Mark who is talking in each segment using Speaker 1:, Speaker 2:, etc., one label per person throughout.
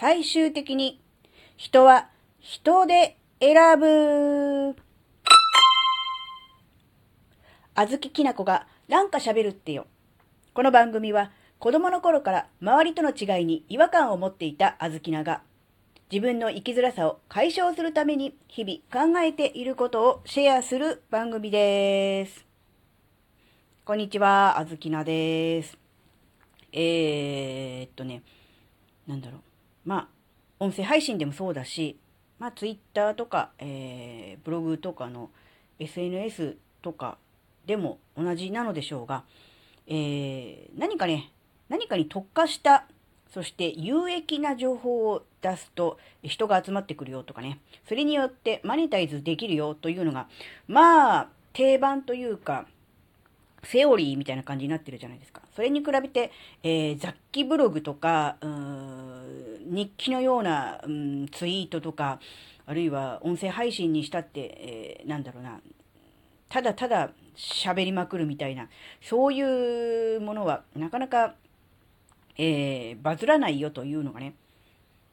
Speaker 1: 最終的に人は人で選ぶ。あずききなこがなんか喋るってよ。この番組は子供の頃から周りとの違いに違和感を持っていたあずきなが自分の生きづらさを解消するために日々考えていることをシェアする番組です。こんにちは、あずきなです。えー、っとね、なんだろう。まあ、音声配信でもそうだし、まあ、ツイッターとか、えー、ブログとかの SNS とかでも同じなのでしょうが、えー、何かね、何かに特化した、そして有益な情報を出すと人が集まってくるよとかね、それによってマネタイズできるよというのが、まあ、定番というか、セオリーみたいな感じになってるじゃないですか。それに比べて、えー、雑記ブログとか、日記のような、うん、ツイートとか、あるいは音声配信にしたって、えー、なんだろうな、ただただ喋りまくるみたいな、そういうものはなかなか、えー、バズらないよというのがね、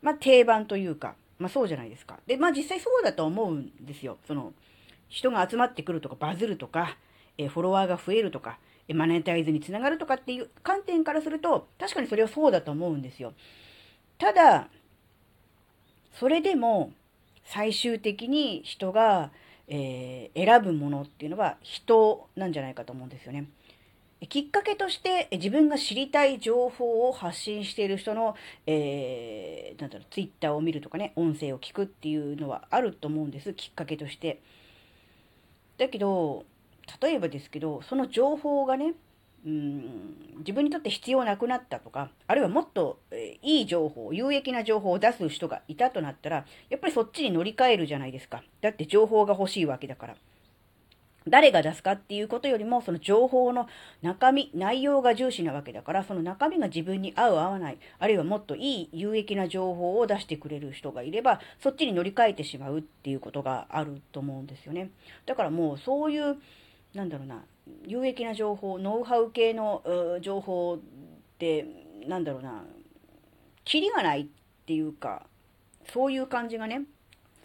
Speaker 1: まあ定番というか、まあそうじゃないですか。で、まあ実際そうだと思うんですよ。その、人が集まってくるとかバズるとか、えフォロワーが増えるとか、マネタイズにつながるとかっていう観点からすると、確かにそれはそうだと思うんですよ。ただ、それでも、最終的に人が、えー、選ぶものっていうのは人なんじゃないかと思うんですよね。きっかけとして自分が知りたい情報を発信している人の、えー、なんだろう、ツイッターを見るとかね、音声を聞くっていうのはあると思うんです、きっかけとして。だけど、例えばですけど、その情報がね、うん、自分にとって必要なくなったとか、あるいはもっと、えいい情報、有益な情報を出す人がいたとなったら、やっぱりそっちに乗り換えるじゃないですか。だって情報が欲しいわけだから。誰が出すかっていうことよりも、その情報の中身、内容が重視なわけだから、その中身が自分に合う合わない、あるいはもっといい有益な情報を出してくれる人がいれば、そっちに乗り換えてしまうっていうことがあると思うんですよね。だからもうそういう、なんだろうな、有益な情報、ノウハウ系の情報って、なんだろうな、キリがないっていうか、そういう感じがね、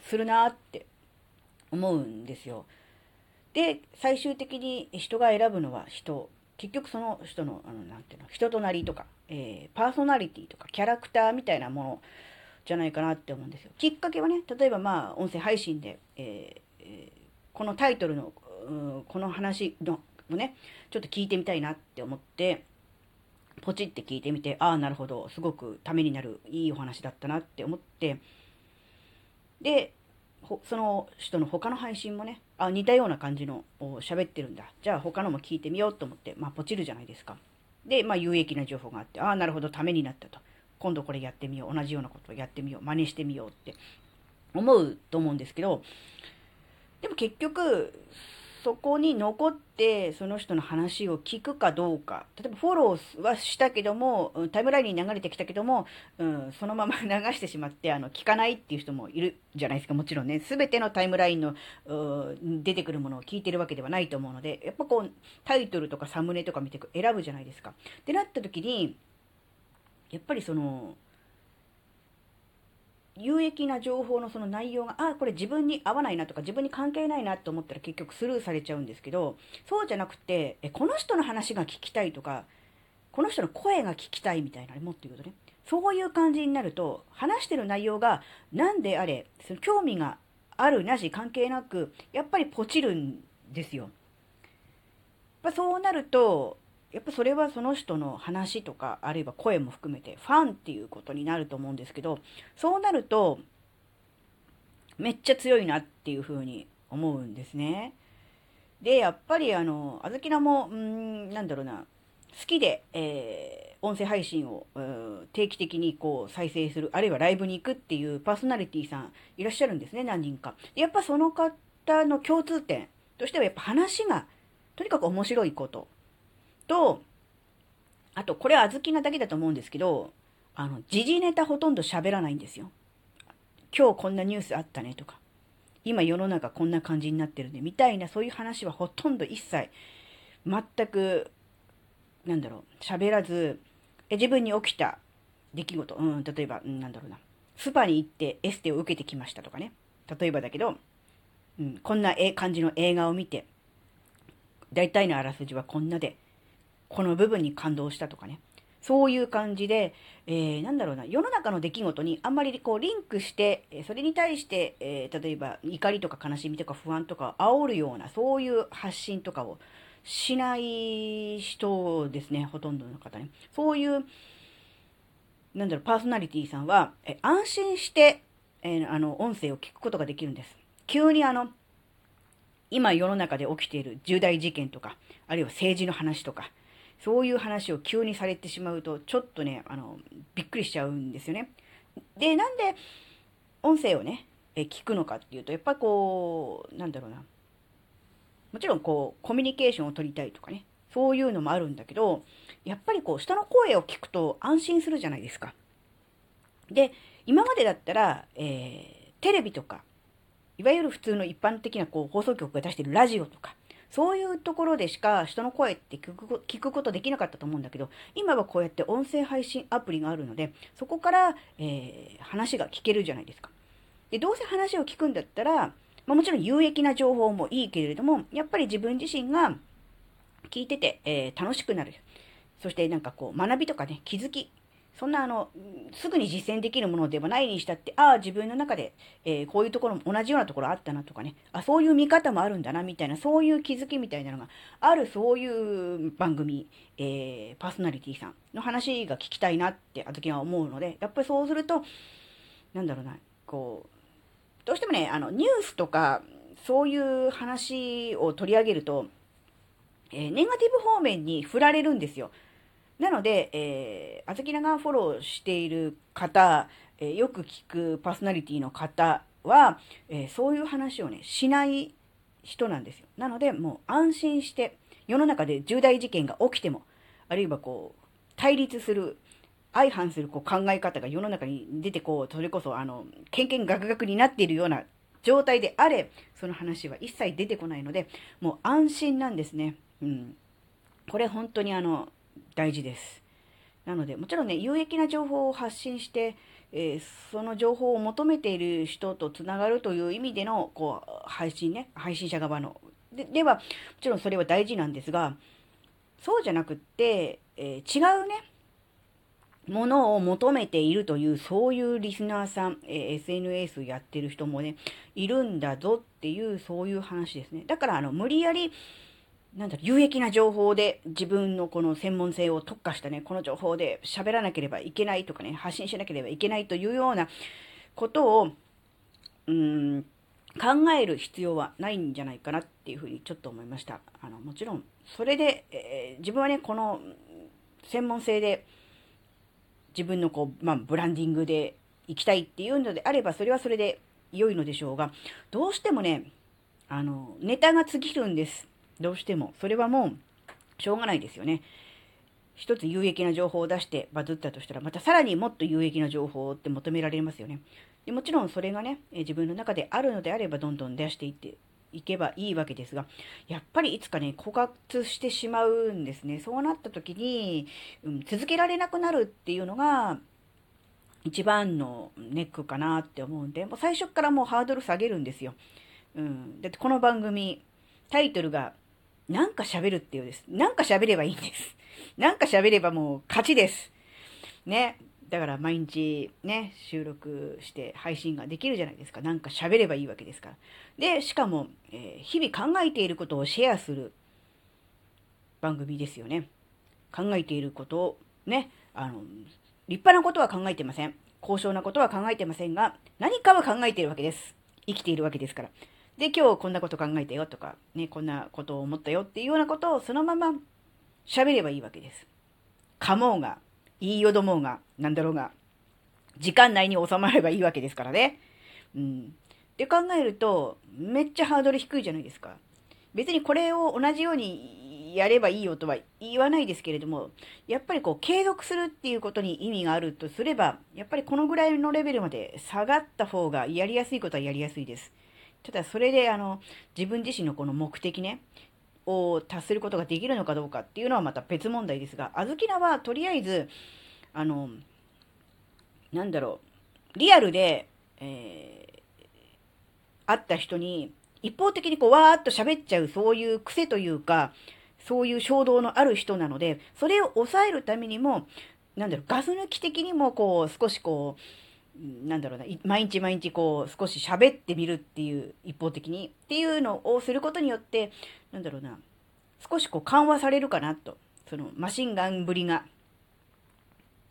Speaker 1: するなって思うんですよ。で、最終的に人が選ぶのは人。結局その人の、あの、なていうの、人となりとか、えー、パーソナリティとか、キャラクターみたいなものじゃないかなって思うんですよ。きっかけはね、例えばまあ、音声配信で、えーえー、このタイトルの、この話のをね、ちょっと聞いてみたいなって思って、ポチって聞いてみて、ああ、なるほど、すごくためになるいいお話だったなって思って、で、その人の他の配信もね、あ似たような感じの喋ってるんだ。じゃあ他のも聞いてみようと思って、まあポチるじゃないですか。で、まあ有益な情報があって、ああ、なるほど、ためになったと。今度これやってみよう。同じようなことをやってみよう。真似してみようって思うと思うんですけど、でも結局、そこに残ってその人の話を聞くかどうか。例えばフォローはしたけども、タイムラインに流れてきたけども、うん、そのまま 流してしまって、あの、聞かないっていう人もいるじゃないですか。もちろんね。すべてのタイムラインの、出てくるものを聞いてるわけではないと思うので、やっぱこう、タイトルとかサムネとか見て選ぶじゃないですか。ってなった時に、やっぱりその、有益な情報のその内容が、あ、これ自分に合わないなとか、自分に関係ないなと思ったら結局スルーされちゃうんですけど、そうじゃなくて、え、この人の話が聞きたいとか、この人の声が聞きたいみたいな、もっと言うとね、そういう感じになると、話してる内容が何であれ、その興味があるなし関係なく、やっぱりポチるんですよ。やっぱそうなると、やっぱそれはその人の話とか、あるいは声も含めてファンっていうことになると思うんですけど、そうなると、めっちゃ強いなっていうふうに思うんですね。で、やっぱりあの、あずきらも、うん、なんだろうな、好きで、えー、音声配信を、定期的にこう再生する、あるいはライブに行くっていうパーソナリティさんいらっしゃるんですね、何人か。やっぱその方の共通点としては、やっぱ話が、とにかく面白いことと、あと、これは小豆なだけだと思うんですけど、あの、時事ネタほとんど喋らないんですよ。今日こんなニュースあったねとか、今世の中こんな感じになってるね、みたいなそういう話はほとんど一切、全く、なんだろう、喋らず、え自分に起きた出来事、うん、例えば、うん、なんだろうな、スパに行ってエステを受けてきましたとかね。例えばだけど、うん、こんな感じの映画を見て、大体のあらすじはこんなで、この部分に感動したとかね。そういう感じで、えー、なんだろうな、世の中の出来事にあんまりこうリンクして、それに対して、えー、例えば怒りとか悲しみとか不安とか煽るような、そういう発信とかをしない人ですね、ほとんどの方ね。そういう、なんだろう、パーソナリティさんは、え安心して、えー、あの、音声を聞くことができるんです。急にあの、今世の中で起きている重大事件とか、あるいは政治の話とか、そういう話を急にされてしまうと、ちょっとね、あの、びっくりしちゃうんですよね。で、なんで、音声をね、え聞くのかっていうと、やっぱこう、なんだろうな。もちろんこう、コミュニケーションを取りたいとかね、そういうのもあるんだけど、やっぱりこう、人の声を聞くと安心するじゃないですか。で、今までだったら、えー、テレビとか、いわゆる普通の一般的なこう放送局が出してるラジオとか、そういうところでしか人の声って聞くことできなかったと思うんだけど、今はこうやって音声配信アプリがあるので、そこから、えー、話が聞けるじゃないですか。で、どうせ話を聞くんだったら、まあ、もちろん有益な情報もいいけれども、やっぱり自分自身が聞いてて、えー、楽しくなる。そしてなんかこう学びとかね、気づき、そんなあの、すぐに実践できるものではないにしたって、ああ、自分の中で、えー、こういうところも同じようなところあったなとかね、あ、そういう見方もあるんだな、みたいな、そういう気づきみたいなのがある、そういう番組、えー、パーソナリティさんの話が聞きたいなって、あ時は思うので、やっぱりそうすると、なんだろうな、こう、どうしてもね、あの、ニュースとか、そういう話を取り上げると、えー、ネガティブ方面に振られるんですよ。なので、えー、あずきながフォローしている方、えー、よく聞くパーソナリティの方は、えー、そういう話をね、しない人なんですよ。なので、もう安心して、世の中で重大事件が起きても、あるいはこう、対立する、相反するこう考え方が世の中に出てこう、それこそ、あの、けんけんがくがくになっているような状態であれ、その話は一切出てこないので、もう安心なんですね。うん。これ本当にあの、大事です。なので、もちろんね、有益な情報を発信して、えー、その情報を求めている人とつながるという意味での、こう、配信ね、配信者側の。ででは、もちろんそれは大事なんですが、そうじゃなくって、えー、違うね、ものを求めているという、そういうリスナーさん、えー、SNS やってる人もね、いるんだぞっていう、そういう話ですね。だから、あの、無理やり、なんだろ、有益な情報で自分のこの専門性を特化したね、この情報で喋らなければいけないとかね、発信しなければいけないというようなことを、うん、考える必要はないんじゃないかなっていうふうにちょっと思いました。あの、もちろん、それで、えー、自分はね、この専門性で自分のこう、まあ、ブランディングで行きたいっていうのであれば、それはそれで良いのでしょうが、どうしてもね、あの、ネタが尽きるんです。どうしても。それはもう、しょうがないですよね。一つ有益な情報を出してバズったとしたら、またさらにもっと有益な情報って求められますよね。でもちろんそれがね、自分の中であるのであれば、どんどん出していっていけばいいわけですが、やっぱりいつかね、枯渇してしまうんですね。そうなった時に、うん、続けられなくなるっていうのが、一番のネックかなって思うんで、もう最初からもうハードル下げるんですよ。うん。だってこの番組、タイトルがなんか喋るっていうです。なんか喋ればいいんです。なんか喋ればもう勝ちです。ね。だから毎日ね、収録して配信ができるじゃないですか。なんか喋ればいいわけですから。で、しかも、えー、日々考えていることをシェアする番組ですよね。考えていることをね、あの、立派なことは考えてません。高尚なことは考えてませんが、何かは考えているわけです。生きているわけですから。で、今日こんなこと考えたよとか、ね、こんなことを思ったよっていうようなことをそのまま喋ればいいわけです。かもうが、言いよどもうが、なんだろうが、時間内に収まればいいわけですからね。うん。って考えると、めっちゃハードル低いじゃないですか。別にこれを同じようにやればいいよとは言わないですけれども、やっぱりこう継続するっていうことに意味があるとすれば、やっぱりこのぐらいのレベルまで下がった方がやりやすいことはやりやすいです。ただそれであの自分自身のこの目的ねを達することができるのかどうかっていうのはまた別問題ですが、あずきらはとりあえず、あの、なんだろう、リアルで、えー、会った人に、一方的にこう、わーっと喋っちゃう、そういう癖というか、そういう衝動のある人なので、それを抑えるためにも、なんだろう、ガス抜き的にも、こう、少しこう、なんだろうな、毎日毎日こう、少し喋ってみるっていう、一方的に、っていうのをすることによって、なんだろうな、少しこう緩和されるかなと。そのマシンガンぶりが。っ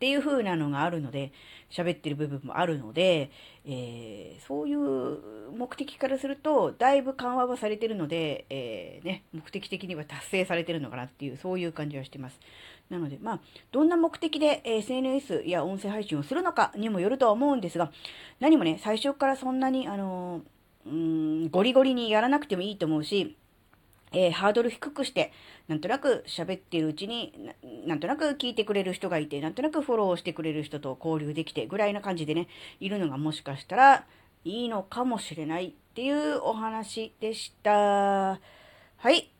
Speaker 1: ていう風なのがあるので、喋ってる部分もあるので、えー、そういう目的からすると、だいぶ緩和はされてるので、えー、ね、目的的には達成されてるのかなっていう、そういう感じはしてます。なので、まあ、どんな目的で SNS や音声配信をするのかにもよるとは思うんですが、何もね、最初からそんなに、あの、うん、ゴリゴリにやらなくてもいいと思うし、えー、ハードル低くして、なんとなく喋ってるうちにな、なんとなく聞いてくれる人がいて、なんとなくフォローしてくれる人と交流できて、ぐらいな感じでね、いるのがもしかしたらいいのかもしれないっていうお話でした。はい、